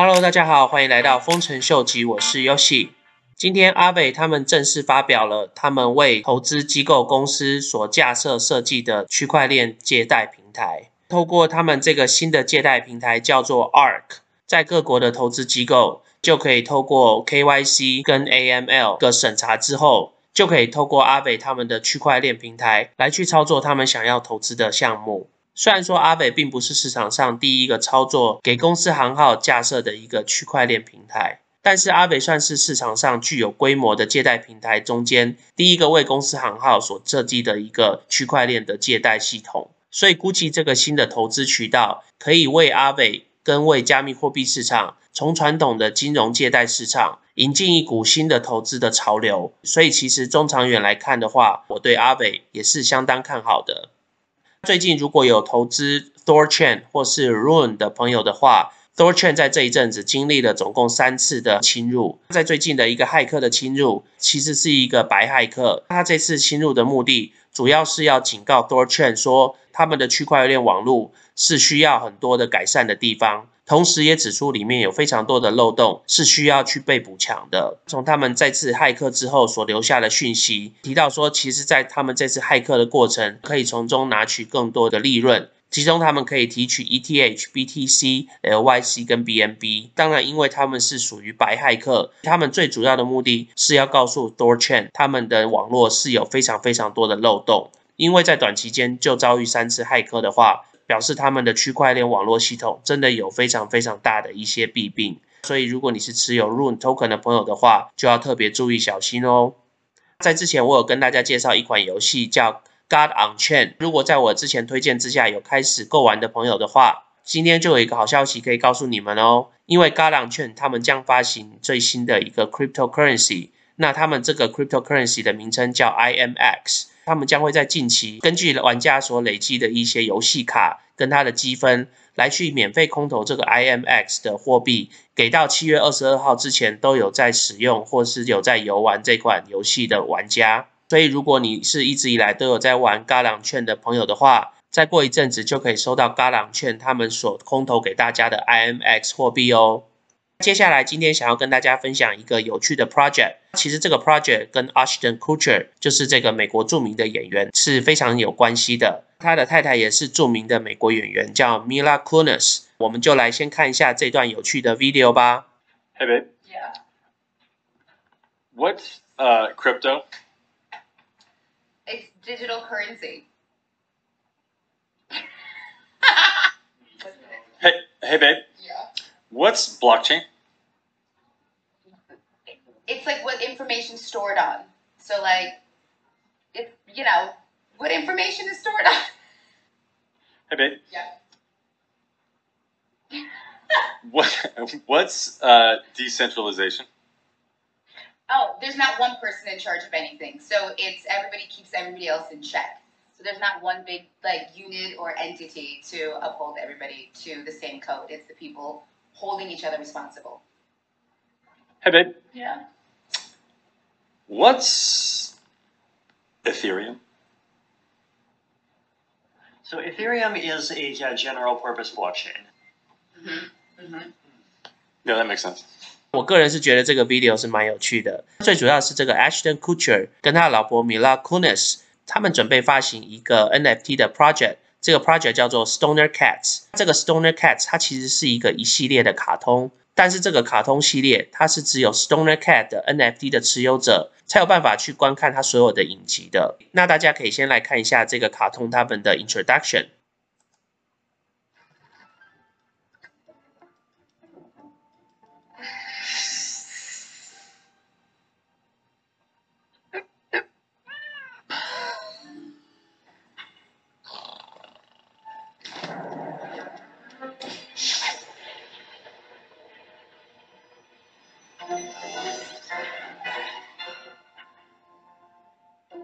Hello，大家好，欢迎来到丰臣秀吉，我是 Yoshi。今天阿伟他们正式发表了他们为投资机构公司所架设设计的区块链借贷平台。透过他们这个新的借贷平台叫做 Arc，在各国的投资机构就可以透过 KYC 跟 AML 的审查之后，就可以透过阿伟他们的区块链平台来去操作他们想要投资的项目。虽然说阿伟并不是市场上第一个操作给公司行号架设的一个区块链平台，但是阿伟算是市场上具有规模的借贷平台中间第一个为公司行号所设计的一个区块链的借贷系统。所以估计这个新的投资渠道可以为阿伟跟为加密货币市场从传统的金融借贷市场引进一股新的投资的潮流。所以其实中长远来看的话，我对阿伟也是相当看好的。最近如果有投资 Thorchain 或是 Rune 的朋友的话，Thorchain 在这一阵子经历了总共三次的侵入。在最近的一个骇客的侵入，其实是一个白骇客。他这次侵入的目的，主要是要警告 Thorchain 说，他们的区块链网络是需要很多的改善的地方。同时也指出里面有非常多的漏洞是需要去被补强的。从他们再次骇客之后所留下的讯息提到说，其实在他们这次骇客的过程，可以从中拿取更多的利润。其中他们可以提取 ETH、BTC、LYC 跟 BNB。当然，因为他们是属于白骇客，他们最主要的目的是要告诉 Thorchain，他们的网络是有非常非常多的漏洞。因为在短期间就遭遇三次骇客的话。表示他们的区块链网络系统真的有非常非常大的一些弊病，所以如果你是持有 Rune Token 的朋友的话，就要特别注意小心哦。在之前我有跟大家介绍一款游戏叫 God on Chain，如果在我之前推荐之下有开始购玩的朋友的话，今天就有一个好消息可以告诉你们哦，因为 God on Chain 他们将发行最新的一个 Cryptocurrency，那他们这个 Cryptocurrency 的名称叫 IMX。他们将会在近期根据玩家所累积的一些游戏卡跟他的积分，来去免费空投这个 IMX 的货币，给到七月二十二号之前都有在使用或是有在游玩这款游戏的玩家。所以如果你是一直以来都有在玩嘎朗券的朋友的话，再过一阵子就可以收到嘎朗券他们所空投给大家的 IMX 货币哦。接下来，今天想要跟大家分享一个有趣的 project。其实这个 project 跟 Ashton Kutcher，就是这个美国著名的演员，是非常有关系的。他的太太也是著名的美国演员，叫 Mila Kunis。我们就来先看一下这段有趣的 video 吧。Hey babe. Yeah. What's uh crypto? It's digital currency. Hey hey babe. What's blockchain? It's like what information stored on. So like, if you know what information is stored on. Hey babe. Yeah. What what's uh decentralization? Oh, there's not one person in charge of anything. So it's everybody keeps everybody else in check. So there's not one big like unit or entity to uphold everybody to the same code. It's the people holding each other responsible. Hey babe. Yeah. What's Ethereum? So Ethereum is a uh, general purpose blockchain. Mm-hmm. Mm-hmm. Yeah, that makes sense. 我个人是觉得这个 video 是蛮有趣的，最主要是这个 Ashton Kutcher 跟他老婆 Mila Kunis，他们准备发行一个 NFT 的 project， 这个 project 叫做 Stoner Cats。这个 Stoner Cats 它其实是一个一系列的卡通，但是这个卡通系列它是只有 Stoner Cat 的 NFT 的持有者才有办法去观看它所有的影集的。那大家可以先来看一下这个卡通他们的 introduction。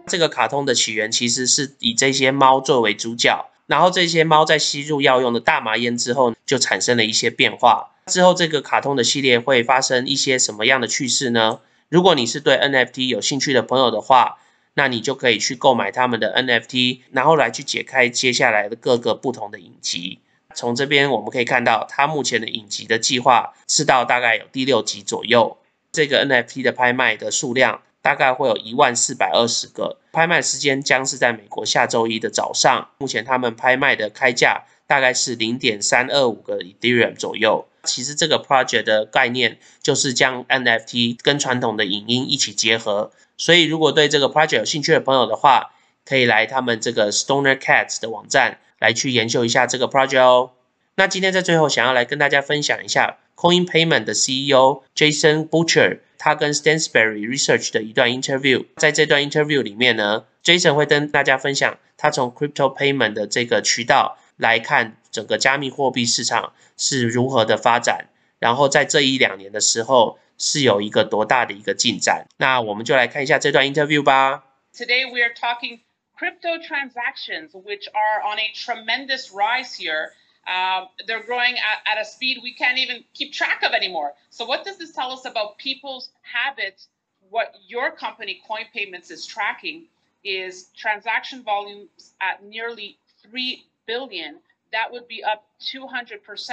这个卡通的起源其实是以这些猫作为主角，然后这些猫在吸入药用的大麻烟之后，就产生了一些变化。之后这个卡通的系列会发生一些什么样的趣事呢？如果你是对 NFT 有兴趣的朋友的话，那你就可以去购买他们的 NFT，然后来去解开接下来的各个不同的影集。从这边我们可以看到，它目前的影集的计划是到大概有第六集左右。这个 NFT 的拍卖的数量大概会有一万四百二十个，拍卖时间将是在美国下周一的早上。目前他们拍卖的开价大概是零点三二五个 Ethereum 左右。其实这个 project 的概念就是将 NFT 跟传统的影音一起结合。所以如果对这个 project 有兴趣的朋友的话，可以来他们这个 Stoner Cats 的网站来去研究一下这个 project 哦。那今天在最后想要来跟大家分享一下 Coin Payment 的 CEO Jason Butcher 他跟 Stansberry Research 的一段 interview。在这段 interview 里面呢，Jason 会跟大家分享他从 Crypto Payment 的这个渠道来看整个加密货币市场是如何的发展，然后在这一两年的时候是有一个多大的一个进展。那我们就来看一下这段 interview 吧。Today we are talking crypto transactions, which are on a tremendous rise here. Um, they're growing at, at a speed we can't even keep track of anymore. So, what does this tell us about people's habits? What your company, Coin Payments, is tracking is transaction volumes at nearly 3 billion. That would be up 200%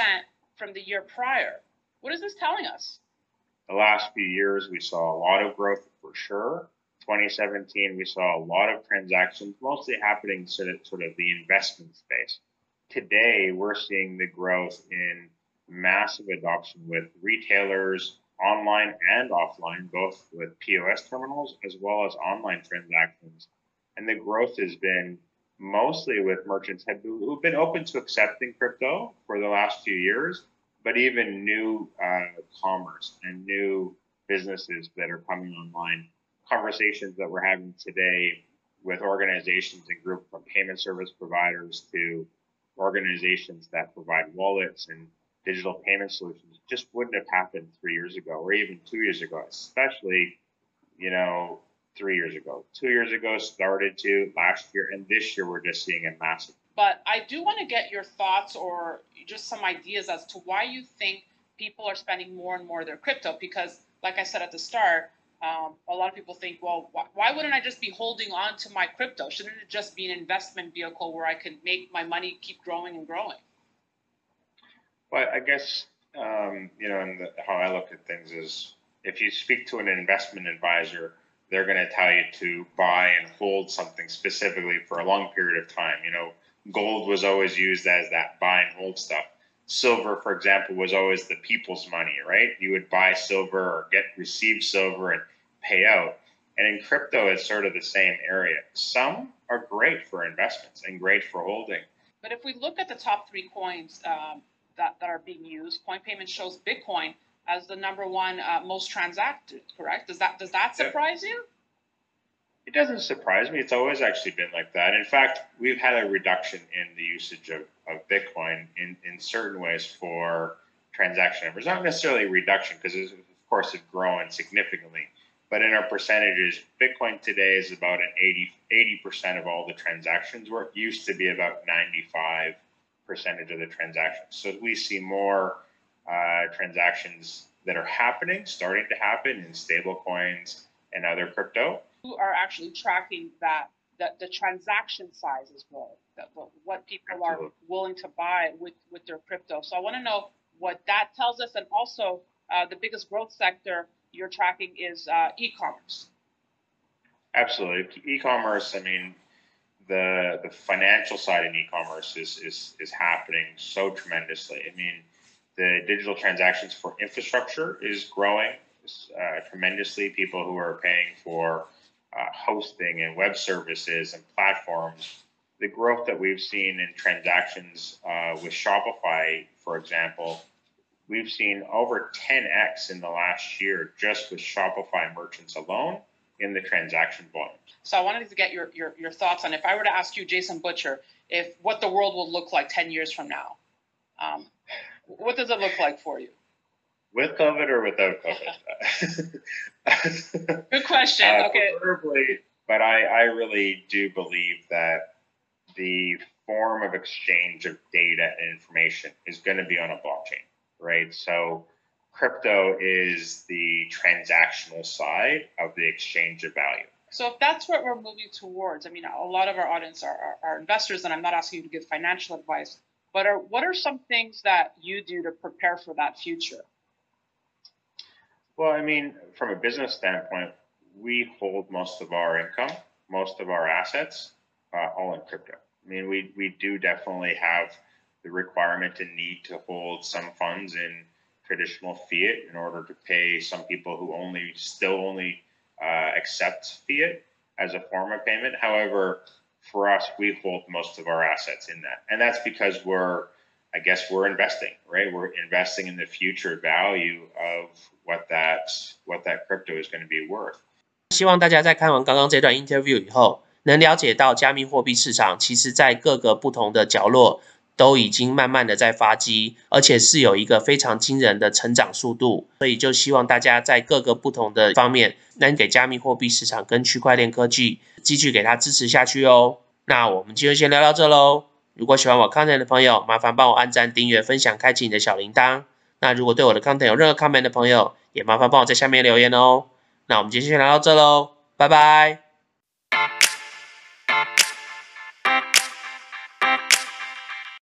from the year prior. What is this telling us? The last few years, we saw a lot of growth for sure. 2017, we saw a lot of transactions, mostly happening sort of, sort of the investment space. Today, we're seeing the growth in massive adoption with retailers, online and offline, both with POS terminals as well as online transactions. And the growth has been mostly with merchants who've been open to accepting crypto for the last few years, but even new uh, commerce and new businesses that are coming online conversations that we're having today with organizations and groups from payment service providers to organizations that provide wallets and digital payment solutions just wouldn't have happened three years ago or even two years ago, especially, you know, three years ago. Two years ago started to last year, and this year we're just seeing a massive. But I do want to get your thoughts or just some ideas as to why you think people are spending more and more of their crypto because, like I said at the start, um, a lot of people think, well, wh- why wouldn't I just be holding on to my crypto? Shouldn't it just be an investment vehicle where I can make my money keep growing and growing? Well, I guess um, you know, and the, how I look at things is, if you speak to an investment advisor, they're going to tell you to buy and hold something specifically for a long period of time. You know, gold was always used as that buy and hold stuff silver, for example, was always the people's money, right? You would buy silver or get receive silver and pay out. And in crypto, it's sort of the same area. Some are great for investments and great for holding. But if we look at the top three coins um, that, that are being used, Coin Payment shows Bitcoin as the number one uh, most transacted. Correct? Does that does that surprise yeah. you? It doesn't surprise me. It's always actually been like that. In fact, we've had a reduction in the usage of, of Bitcoin in, in certain ways for transaction numbers. Not necessarily a reduction, because of course it's grown significantly. But in our percentages, Bitcoin today is about an 80, 80% of all the transactions, where it used to be about 95 percentage of the transactions. So we see more uh, transactions that are happening, starting to happen in stable coins and other crypto are actually tracking that that the transaction size is growing, that what people are willing to buy with with their crypto. So I want to know what that tells us, and also uh, the biggest growth sector you're tracking is uh, e-commerce. Absolutely, e-commerce. I mean, the the financial side in e-commerce is is is happening so tremendously. I mean, the digital transactions for infrastructure is growing uh, tremendously. People who are paying for uh, hosting and web services and platforms, the growth that we've seen in transactions uh, with Shopify, for example, we've seen over 10x in the last year just with Shopify merchants alone in the transaction volume. So I wanted to get your, your, your thoughts on if I were to ask you, Jason Butcher, if what the world will look like 10 years from now, um, what does it look like for you? With COVID or without COVID? Good question. Uh, okay. Preferably, but I, I really do believe that the form of exchange of data and information is going to be on a blockchain, right? So crypto is the transactional side of the exchange of value. So if that's what we're moving towards, I mean, a lot of our audience are, are, are investors, and I'm not asking you to give financial advice. but are, what are some things that you do to prepare for that future? Well, I mean, from a business standpoint, we hold most of our income, most of our assets, uh, all in crypto. I mean, we, we do definitely have the requirement and need to hold some funds in traditional fiat in order to pay some people who only still only uh, accept fiat as a form of payment. However, for us, we hold most of our assets in that, and that's because we're, I guess, we're investing, right? We're investing in the future value of what that what that crypto is going to be worth. 希望大家在看完刚刚这段 interview 以后，能了解到加密货币市场其实在各个不同的角落都已经慢慢的在发迹，而且是有一个非常惊人的成长速度。所以就希望大家在各个不同的方面能给加密货币市场跟区块链科技继续给它支持下去哦。那我们今天先聊到这喽。如果喜欢我 content 的朋友，麻烦帮我按赞、订阅、分享、开启你的小铃铛。那如果对我的 content 有任何 comment 的朋友，也麻烦帮我在下面留言哦。那我们今天就聊到这喽，拜拜。